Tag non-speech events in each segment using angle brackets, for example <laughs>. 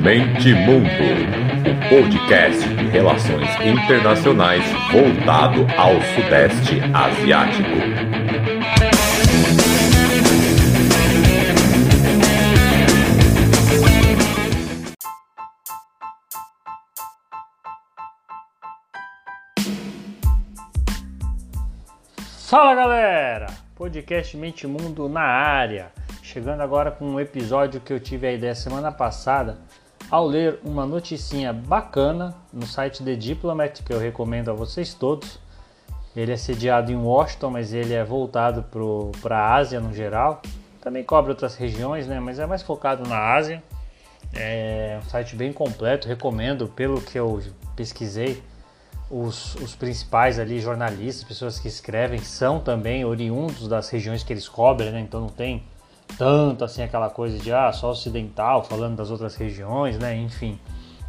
Mente Mundo, o podcast de relações internacionais voltado ao Sudeste Asiático. Fala galera! Podcast Mente Mundo na área. Chegando agora com um episódio que eu tive a ideia semana passada ao ler uma noticinha bacana no site The Diplomat que eu recomendo a vocês todos. Ele é sediado em Washington, mas ele é voltado para a Ásia no geral. Também cobre outras regiões, né? mas é mais focado na Ásia. É um site bem completo, recomendo pelo que eu pesquisei os, os, principais ali jornalistas, pessoas que escrevem, são também oriundos das regiões que eles cobrem, né? Então não tem tanto assim aquela coisa de ah, só ocidental falando das outras regiões, né? Enfim,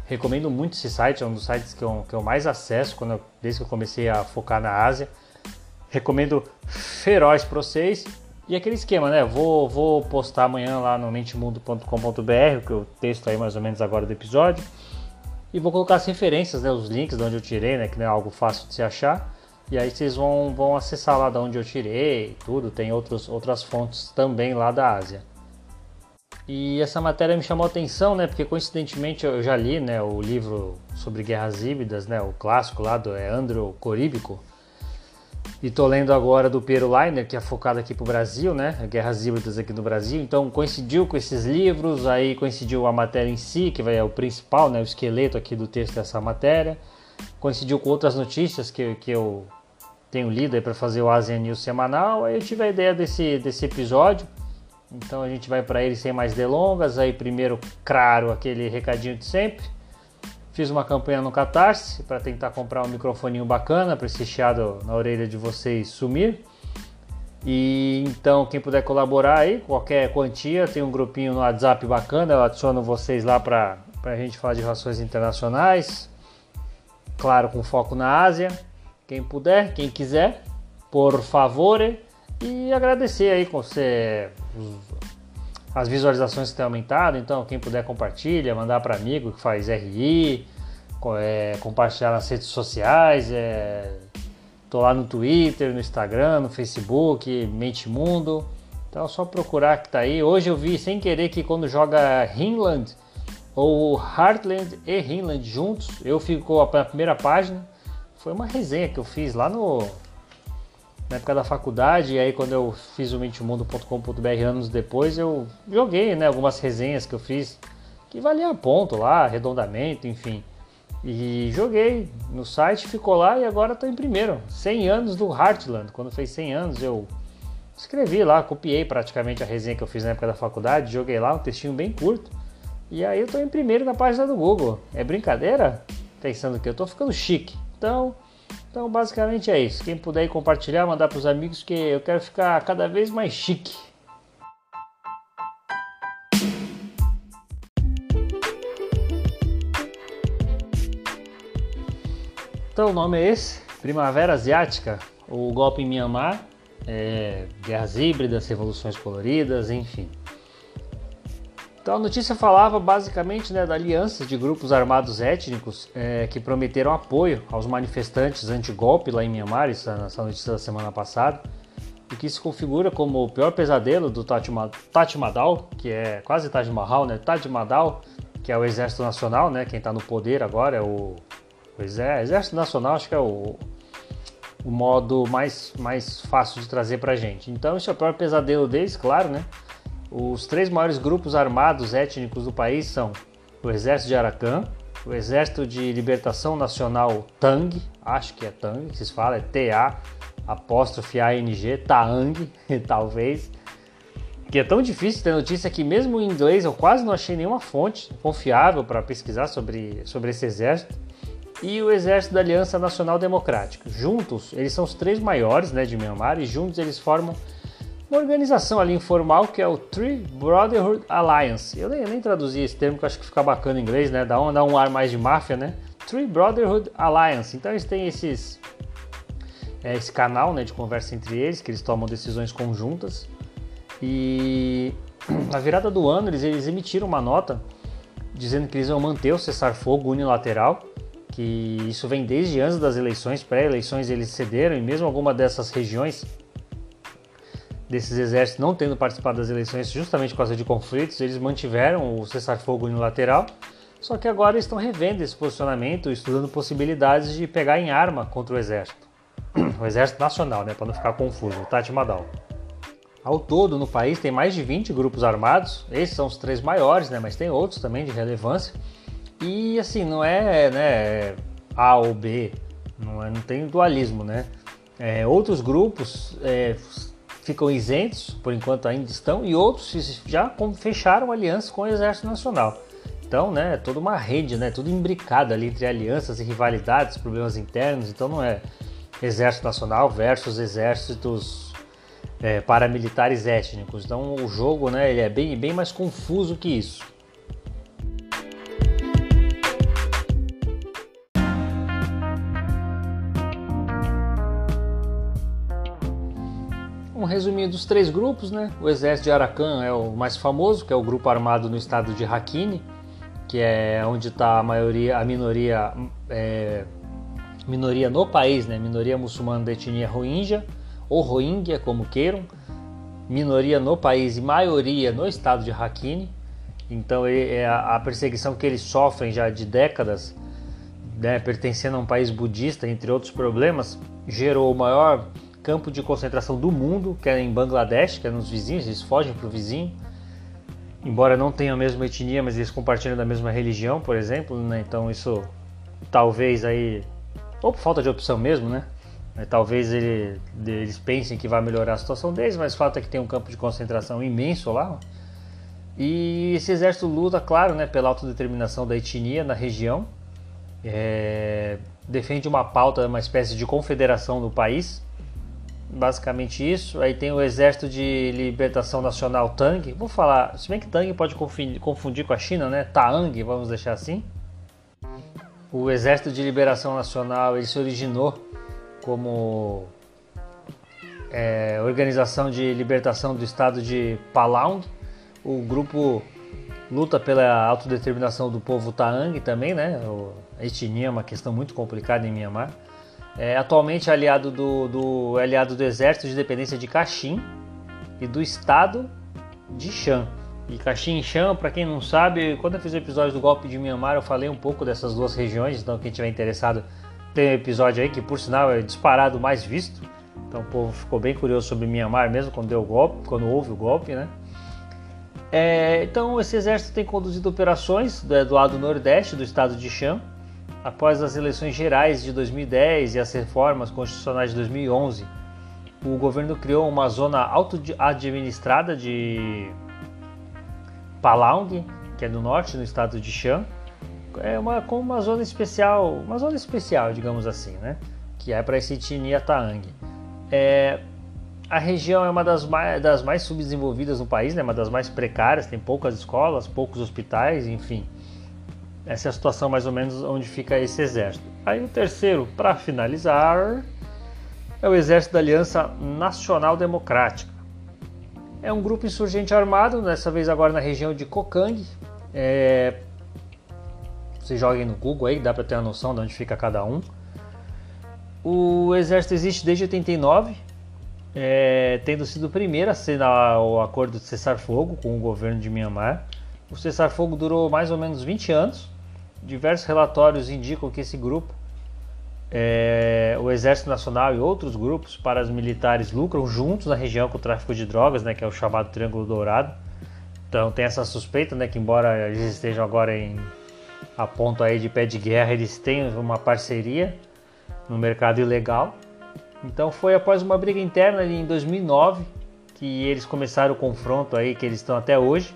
recomendo muito esse site, é um dos sites que eu, que eu mais acesso quando eu, desde que eu comecei a focar na Ásia. Recomendo feroz para vocês. E aquele esquema, né? Vou, vou postar amanhã lá no mentemundo.com.br, que o texto aí mais ou menos agora do episódio. E vou colocar as referências, né, os links de onde eu tirei, né, que não é algo fácil de se achar. E aí vocês vão, vão acessar lá de onde eu tirei, tudo. Tem outros, outras fontes também lá da Ásia. E essa matéria me chamou a atenção, né, porque coincidentemente eu já li, né, o livro sobre guerras híbridas, né, o clássico lá do é Andrew Coríbico. E tô lendo agora do Piero Leiner, que é focado aqui pro Brasil, né? Guerras híbridas aqui no Brasil. Então coincidiu com esses livros, aí coincidiu a matéria em si, que é o principal, né? O esqueleto aqui do texto dessa matéria. Coincidiu com outras notícias que, que eu tenho lido aí para fazer o Asian News semanal. Aí eu tive a ideia desse, desse episódio. Então a gente vai para ele sem mais delongas. Aí primeiro, claro, aquele recadinho de sempre Fiz uma campanha no Catarse para tentar comprar um microfoninho bacana para esse chiado na orelha de vocês sumir. E então, quem puder colaborar aí, qualquer quantia, tem um grupinho no WhatsApp bacana, eu adiciono vocês lá para a gente falar de relações internacionais. Claro, com foco na Ásia. Quem puder, quem quiser, por favor. E agradecer aí com você as visualizações que têm aumentado, então quem puder compartilha, mandar para amigo que faz RI, é, compartilhar nas redes sociais, é, tô lá no Twitter, no Instagram, no Facebook, Mente Mundo, então é só procurar que tá aí. Hoje eu vi sem querer que quando joga Hinland ou Heartland e Hinland juntos, eu fico na primeira página. Foi uma resenha que eu fiz lá no na época da faculdade, e aí quando eu fiz o mentemundo.com.br anos depois, eu joguei né, algumas resenhas que eu fiz que valia ponto lá, arredondamento, enfim. E joguei no site, ficou lá e agora estou em primeiro. 100 anos do Heartland. Quando fez 100 anos eu escrevi lá, copiei praticamente a resenha que eu fiz na época da faculdade, joguei lá um textinho bem curto. E aí eu estou em primeiro na página do Google. É brincadeira? Pensando que eu estou ficando chique. Então, então, basicamente é isso. Quem puder compartilhar, mandar para os amigos, que eu quero ficar cada vez mais chique. Então, o nome é esse: Primavera Asiática, o golpe em Myanmar, é, guerras híbridas, revoluções coloridas, enfim. Então a notícia falava basicamente né, da aliança de grupos armados étnicos é, que prometeram apoio aos manifestantes anti-golpe lá em Myanmar, essa, essa notícia da semana passada, o que se configura como o pior pesadelo do Taj Mahal, que é quase Taj Mahal, né? Taj Mahal, que é o Exército Nacional, né? Quem está no poder agora é o, o Exército Nacional, acho que é o, o modo mais, mais fácil de trazer para gente. Então esse é o pior pesadelo deles, claro, né? Os três maiores grupos armados étnicos do país são o Exército de Arakan, o Exército de Libertação Nacional Tang, acho que é Tang, que se fala, é T-A, apóstrofe A-N-G, Taang, <laughs> talvez, que é tão difícil ter notícia que mesmo em inglês eu quase não achei nenhuma fonte confiável para pesquisar sobre, sobre esse exército, e o Exército da Aliança Nacional Democrática. Juntos, eles são os três maiores né, de Myanmar e juntos eles formam uma organização ali informal que é o Tree Brotherhood Alliance. Eu nem, nem traduzi esse termo que eu acho que fica bacana em inglês, né? Dá um, dá um ar mais de máfia, né? Tree Brotherhood Alliance. Então eles têm esses, é, esse canal né, de conversa entre eles, que eles tomam decisões conjuntas. E <clears throat> na virada do ano eles, eles emitiram uma nota dizendo que eles vão manter o cessar-fogo unilateral, que isso vem desde antes das eleições, pré-eleições eles cederam, e mesmo alguma dessas regiões desses exércitos não tendo participado das eleições justamente por causa de conflitos, eles mantiveram o cessar-fogo unilateral, só que agora estão revendo esse posicionamento, estudando possibilidades de pegar em arma contra o exército. <clears throat> O exército nacional, né, para não ficar confuso, o Tati Madal. Ao todo, no país tem mais de 20 grupos armados, esses são os três maiores, né, mas tem outros também de relevância. E assim, não é né, A ou B, não, é, não tem dualismo, né? É, outros grupos é, ficam isentos, por enquanto ainda estão, e outros já fecharam aliança com o Exército Nacional. Então, né, é toda uma rede, né, tudo imbricado ali entre alianças e rivalidades, problemas internos. Então, não é Exército Nacional versus exércitos é, paramilitares étnicos. Então, o jogo, né, ele é bem, bem mais confuso que isso. Dos três grupos, né? O exército de Arakan é o mais famoso, que é o grupo armado no estado de Rakhine, que é onde está a maioria, a minoria, é, minoria no país, né? Minoria muçulmana da etnia Rohingya ou Rohingya, como queiram. Minoria no país e maioria no estado de Rakhine. Então é a perseguição que eles sofrem já de décadas, né, pertencendo a um país budista, entre outros problemas, gerou o maior campo de concentração do mundo, que é em Bangladesh, que é nos vizinhos, eles fogem para o vizinho. Embora não tenham a mesma etnia, mas eles compartilham da mesma religião, por exemplo, né? Então isso talvez aí, ou por falta de opção mesmo, né? Talvez ele, eles pensem que vai melhorar a situação deles, mas o fato é que tem um campo de concentração imenso lá. E esse exército luta, claro, né, pela autodeterminação da etnia na região. É, defende uma pauta, uma espécie de confederação do país, basicamente isso. Aí tem o Exército de Libertação Nacional Tang. Vou falar, se bem que Tang pode confundir, com a China, né? Taang, vamos deixar assim. O Exército de Liberação Nacional ele se originou como é, Organização de Libertação do Estado de Palaung. O grupo luta pela autodeterminação do povo Taang também, né? A etnia é uma questão muito complicada em Myanmar. É atualmente aliado do, do, é aliado do Exército de Dependência de Caxim e do Estado de Shan. E Caxim e Shan, para quem não sabe, quando eu fiz o episódio do golpe de Myanmar, eu falei um pouco dessas duas regiões, então quem tiver interessado tem um episódio aí que por sinal é disparado mais visto. Então o povo ficou bem curioso sobre Myanmar mesmo quando deu o golpe, quando houve o golpe, né? É, então esse exército tem conduzido operações do, do lado nordeste do estado de Shan após as eleições gerais de 2010 e as reformas constitucionais de 2011, o governo criou uma zona auto-administrada de Palaung, que é no norte, no estado de Shan, é uma como uma zona especial, uma zona especial, digamos assim, né? Que é para esse etnia Taang. É, a região é uma das mais, das mais subdesenvolvidas no país, né? Uma das mais precárias, tem poucas escolas, poucos hospitais, enfim. Essa é a situação mais ou menos onde fica esse exército. Aí o terceiro, para finalizar, é o Exército da Aliança Nacional Democrática. É um grupo insurgente armado, dessa vez agora na região de Kokang. É... Vocês joguem no Google aí, dá para ter uma noção de onde fica cada um. O exército existe desde 89, é, tendo sido o primeiro a assinar o acordo de cessar-fogo com o governo de Myanmar. O cessar-fogo durou mais ou menos 20 anos diversos relatórios indicam que esse grupo, é, o Exército Nacional e outros grupos paramilitares lucram juntos na região com o tráfico de drogas, né, que é o chamado Triângulo Dourado. Então tem essa suspeita, né, que embora eles estejam agora em a ponto aí de pé de guerra, eles têm uma parceria no mercado ilegal. Então foi após uma briga interna ali em 2009 que eles começaram o confronto aí que eles estão até hoje.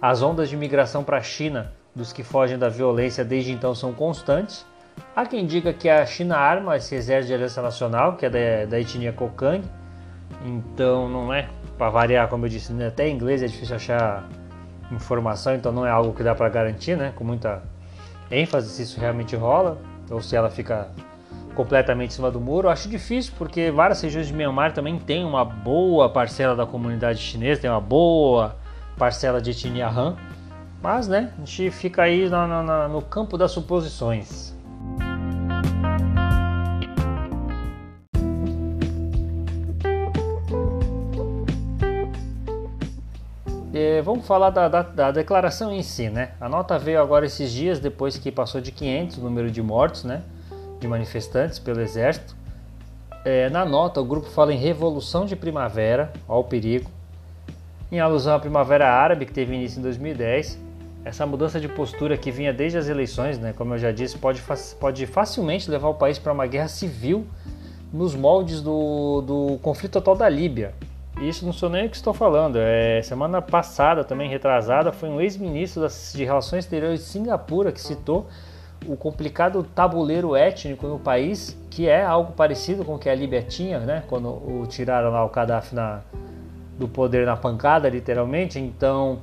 As ondas de migração para a China dos que fogem da violência desde então são constantes. Há quem diga que a China arma esse exército de aliança nacional, que é da, da etnia Kokang. Então, não é, para variar, como eu disse, né, até em inglês é difícil achar informação, então não é algo que dá para garantir, né, com muita ênfase se isso realmente rola, ou se ela fica completamente em cima do muro. Eu acho difícil porque várias regiões de Myanmar também tem uma boa parcela da comunidade chinesa, tem uma boa parcela de etnia Han. Mas, né, a gente fica aí no, campo das suposições. É, vamos falar da, da, da, declaração em si, né? A nota veio agora esses dias, depois que passou de 500 o número de mortos, né? De manifestantes pelo exército. É, na nota, o grupo fala em revolução de primavera, ao perigo, em alusão à primavera árabe que teve início em 2010. Essa mudança de postura que vinha desde as eleições, né? Como eu já disse, pode, pode facilmente levar o país para uma guerra civil nos moldes do, do conflito total da Líbia, isso não sou nem o que estou falando. É, semana passada, também retrasada, foi um ex-ministro de Relações Exteriores de Singapura que citou o complicado tabuleiro étnico no país, que é algo parecido com o que a Líbia tinha, né? Quando o tiraram lá o Gaddafi na, do poder na pancada, literalmente. Então,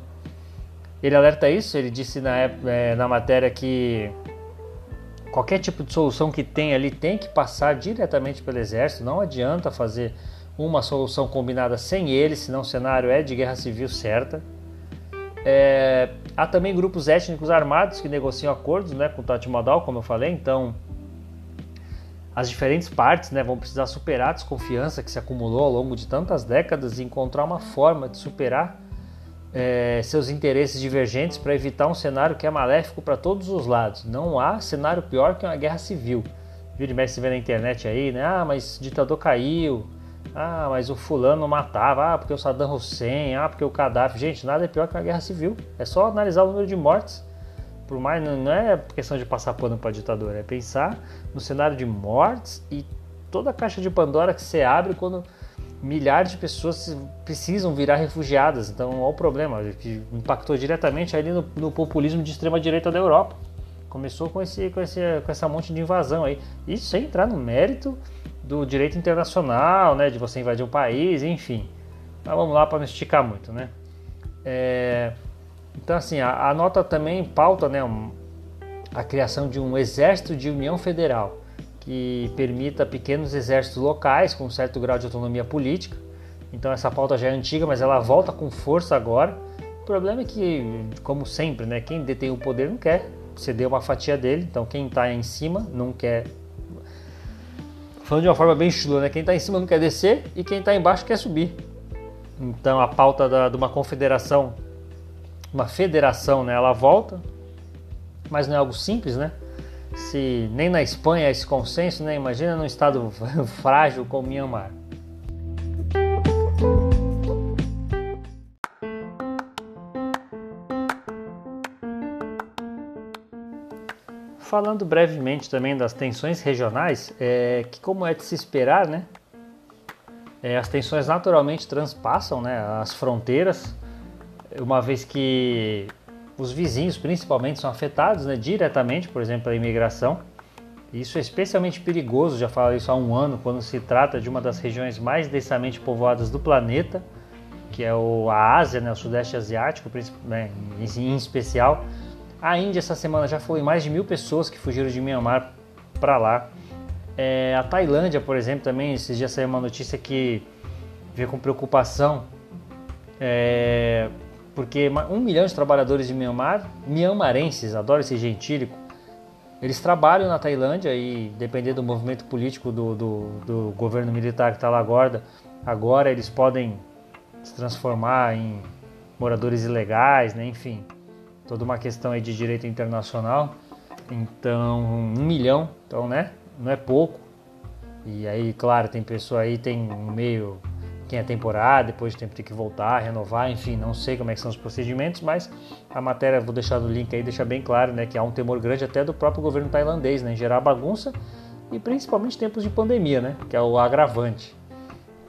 ele alerta isso. Ele disse na, é, na matéria que qualquer tipo de solução que tem ali tem que passar diretamente pelo exército. Não adianta fazer uma solução combinada sem ele, senão o cenário é de guerra civil certa. É, há também grupos étnicos armados que negociam acordos né, com o Tati Modal, como eu falei, então as diferentes partes né, vão precisar superar a desconfiança que se acumulou ao longo de tantas décadas e encontrar uma forma de superar é, seus interesses divergentes para evitar um cenário que é maléfico para todos os lados. Não há cenário pior que uma guerra civil. Vira e mexe, você vê na internet aí, né? Ah, mas o ditador caiu, ah, mas o fulano matava, ah, porque o Saddam Hussein, ah, porque o Gaddafi. Gente, nada é pior que uma guerra civil. É só analisar o número de mortes. Por mais, não é questão de passar pano para ditador, é pensar no cenário de mortes e toda a caixa de Pandora que você abre quando milhares de pessoas precisam virar refugiadas. Então, olha o problema, que impactou diretamente ali no, no populismo de extrema direita da Europa. Começou com, esse, com, esse, com essa monte de invasão aí. Isso sem entrar no mérito do direito internacional, né, de você invadir um país, enfim. Mas vamos lá para não esticar muito, né? É, então, assim, a, a, nota também pauta né, um, a criação de um exército de união federal que permita pequenos exércitos locais com um certo grau de autonomia política. Então, essa pauta já é antiga, mas ela volta com força agora. O problema é que, como sempre, né, quem detém o poder não quer ceder uma fatia dele, então quem está em cima não quer falando de uma forma bem chula, né? Quem está em cima não quer descer e quem está embaixo quer subir. Então a pauta da, de uma confederação, uma federação, né? Ela volta, mas não é algo simples, né? Se nem na Espanha esse consenso, né? Imagina num estado <laughs> frágil como Myanmar. falando brevemente também das tensões regionais, é, que como é de se esperar, né? É, as tensões naturalmente transpassam né, as fronteiras, uma vez que os vizinhos principalmente são afetados né, diretamente, por exemplo, pela imigração. Isso é especialmente perigoso, já falei isso há um ano, quando se trata de uma das regiões mais densamente povoadas do planeta, que é o, a Ásia, né, o Sudeste Asiático, né, em especial, a Índia essa semana já foi mais de mil pessoas que fugiram de Myanmar para lá. É, a Tailândia, por exemplo, também esses dias saiu uma notícia que veio com preocupação, é, porque um milhão de trabalhadores de Myanmar, mianmarenses, adoro esse gentílico, eles trabalham na Tailândia e, dependendo do movimento político do, do, do governo militar que está lá agora, agora eles podem se transformar em moradores ilegais, né? enfim toda uma questão aí de direito internacional. Então, um milhão, então, né? Não é pouco. E aí, claro, tem pessoa aí, tem meio quem é temporário, depois tem que voltar, renovar, enfim, não sei como é são os procedimentos, mas a matéria, vou deixar no link aí, deixa bem claro, né, que há um temor grande até do próprio governo tailandês, né, em gerar bagunça e principalmente tempos de pandemia, né, que é o agravante.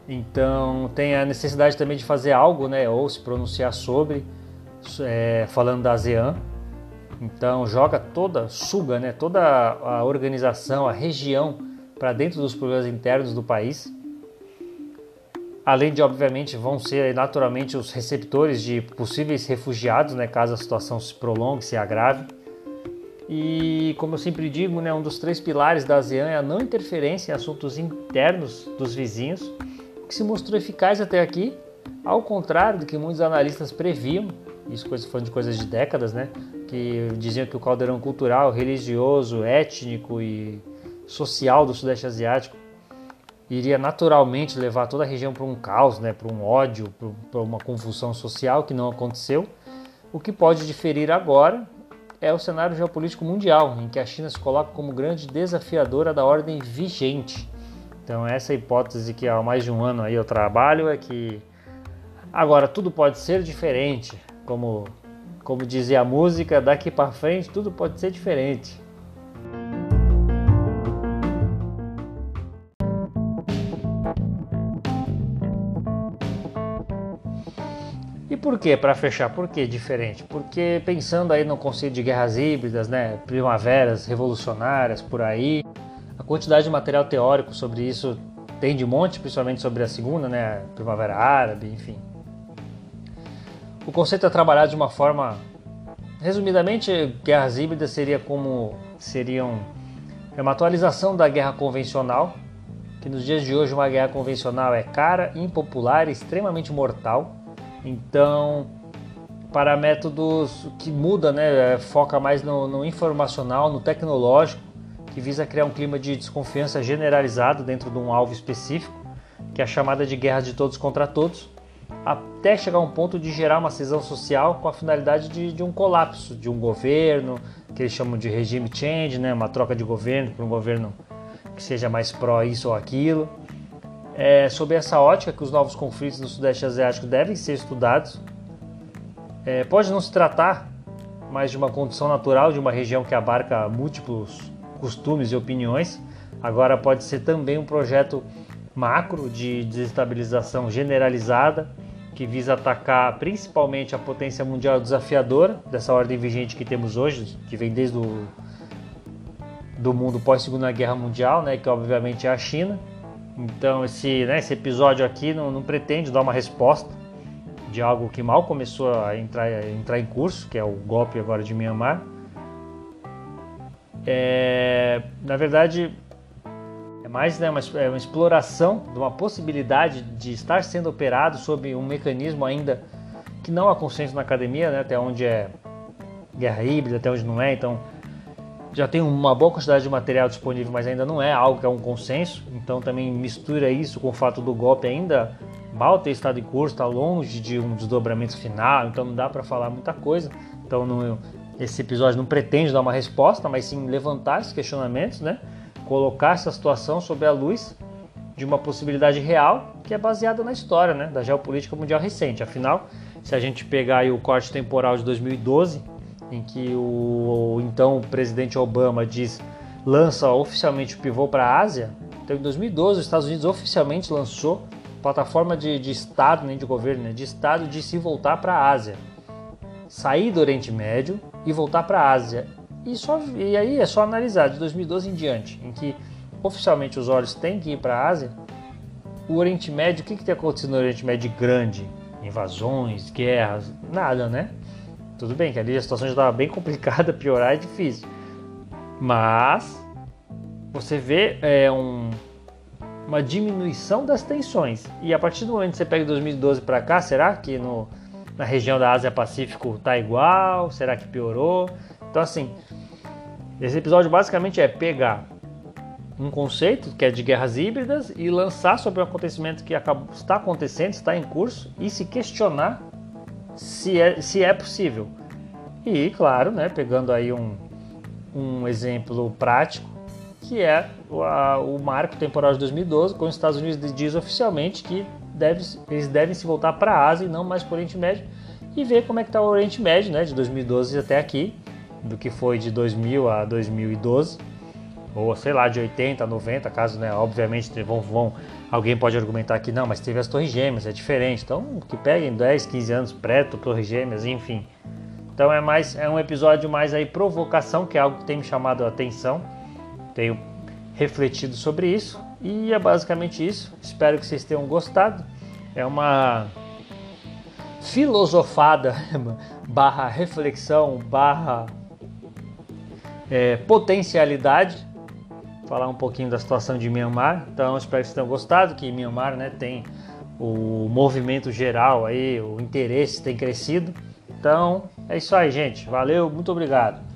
Então, tem a necessidade também de fazer algo, né, ou se pronunciar sobre é, falando da ASEAN. Então joga toda, suga né, toda a organização, a região para dentro dos problemas internos do país. Além de, obviamente, vão ser naturalmente os receptores de possíveis refugiados, né, caso a situação se prolongue, se agrave. E, como eu sempre digo, né, um dos três pilares da ASEAN é a não interferência em assuntos internos dos vizinhos, que se mostrou eficaz até aqui, ao contrário do que muitos analistas previam isso coisa falando de coisas de décadas, né? Que diziam que o caldeirão cultural, religioso, étnico e social do Sudeste Asiático iria naturalmente levar toda a região para um caos, né? Para um ódio, para uma confusão social que não aconteceu. O que pode diferir agora é o cenário geopolítico mundial, em que a China se coloca como grande desafiadora da ordem vigente. Então essa hipótese que há mais de um ano aí eu trabalho é que agora tudo pode ser diferente, como como dizia a música, daqui para frente tudo pode ser diferente. Por quê? Para fechar, por que diferente? Porque pensando aí no conceito de guerras híbridas, né, primaveras revolucionárias por aí, a quantidade de material teórico sobre isso tem de monte, principalmente sobre a segunda, né, primavera árabe, enfim. O conceito é trabalhado de uma forma, resumidamente, guerras híbridas seria como seriam é uma atualização da guerra convencional, que nos dias de hoje uma guerra convencional é cara, impopular, extremamente mortal então, para métodos que muda, né, é, foca mais no, no informacional, no tecnológico, que visa criar um clima de desconfiança generalizado dentro de um alvo específico, que é a chamada de guerra de todos contra todos, até chegar a um ponto de gerar uma cisão social com a finalidade de, de um colapso de um governo, que eles chamam de regime change, né, uma troca de governo para um governo que seja mais pró isso ou aquilo é sob essa ótica que os novos conflitos no Sudeste Asiático devem ser estudados. É, pode não se tratar mais de uma condição natural de uma região que abarca múltiplos costumes e opiniões, agora pode ser também um projeto macro de desestabilização generalizada que visa atacar principalmente a potência mundial desafiadora dessa ordem vigente que temos hoje, que vem desde o do mundo pós Segunda Guerra Mundial, né, que obviamente é a China então esse, né, esse episódio aqui não, não, pretende dar uma resposta de algo que mal começou a entrar, a entrar em curso, que é o golpe agora de Myanmar. É, na verdade, é mais né, uma, é uma exploração de uma possibilidade de estar sendo operado sob um mecanismo ainda que não há consenso na academia, né, até onde é guerra híbrida, até onde não é. Então já tem uma boa quantidade de material disponível, mas ainda não é algo que é um consenso. Então também mistura isso com o fato do golpe ainda mal ter estado em curso, está longe de um desdobramento final, então não dá para falar muita coisa. Então não, esse episódio não pretende dar uma resposta, mas sim levantar esses questionamentos, né? Colocar essa situação sob a luz de uma possibilidade real que é baseada na história, né? Da geopolítica mundial recente. Afinal, se a gente pegar o corte temporal de 2012 em que o, o então presidente Obama diz lança oficialmente o pivô para a Ásia. Então, em 2012, os Estados Unidos oficialmente lançou plataforma de, de Estado, nem de governo, né, de Estado de se voltar para a Ásia. Sair do Oriente Médio e voltar para a Ásia. E, só, e aí é só analisar de 2012 em diante, em que oficialmente os olhos têm que ir para a Ásia. O Oriente Médio, o que, que tem acontecido no Oriente Médio grande? Invasões, guerras, nada, né? Tudo bem que ali a situação já estava bem complicada, <laughs> piorar é difícil. Mas você vê é, um, uma diminuição das tensões. E a partir do momento que você pega 2012 para cá, será que no, na região da Ásia Pacífico tá igual? Será que piorou? Então assim, esse episódio basicamente é pegar um conceito que é de guerras híbridas e lançar sobre um acontecimento que está acontecendo, está em curso e se questionar se é, se é possível. E, claro, né, pegando aí um, um exemplo prático, que é o, a, o marco temporal de 2012, quando os Estados Unidos diz oficialmente que deve, eles devem se voltar para a Ásia e não mais para o Oriente Médio, e ver como é que está o Oriente Médio, né, de 2012 até aqui, do que foi de 2000 a 2012 ou sei lá, de 80 a 90, caso, né, obviamente vão, vão, alguém pode argumentar que não, mas teve as Torres Gêmeas, é diferente. Então, que peguem 10, 15 anos pré Torres Gêmeas, enfim. Então é mais é um episódio mais aí provocação, que é algo que tem me chamado a atenção. Tenho refletido sobre isso e é basicamente isso. Espero que vocês tenham gostado. É uma filosofada <laughs> barra reflexão barra é, potencialidade falar um pouquinho da situação de Myanmar. Então, espero que vocês tenham gostado, que Myanmar né, tem o movimento geral aí, o interesse tem crescido. Então, é isso aí, gente. Valeu, muito obrigado.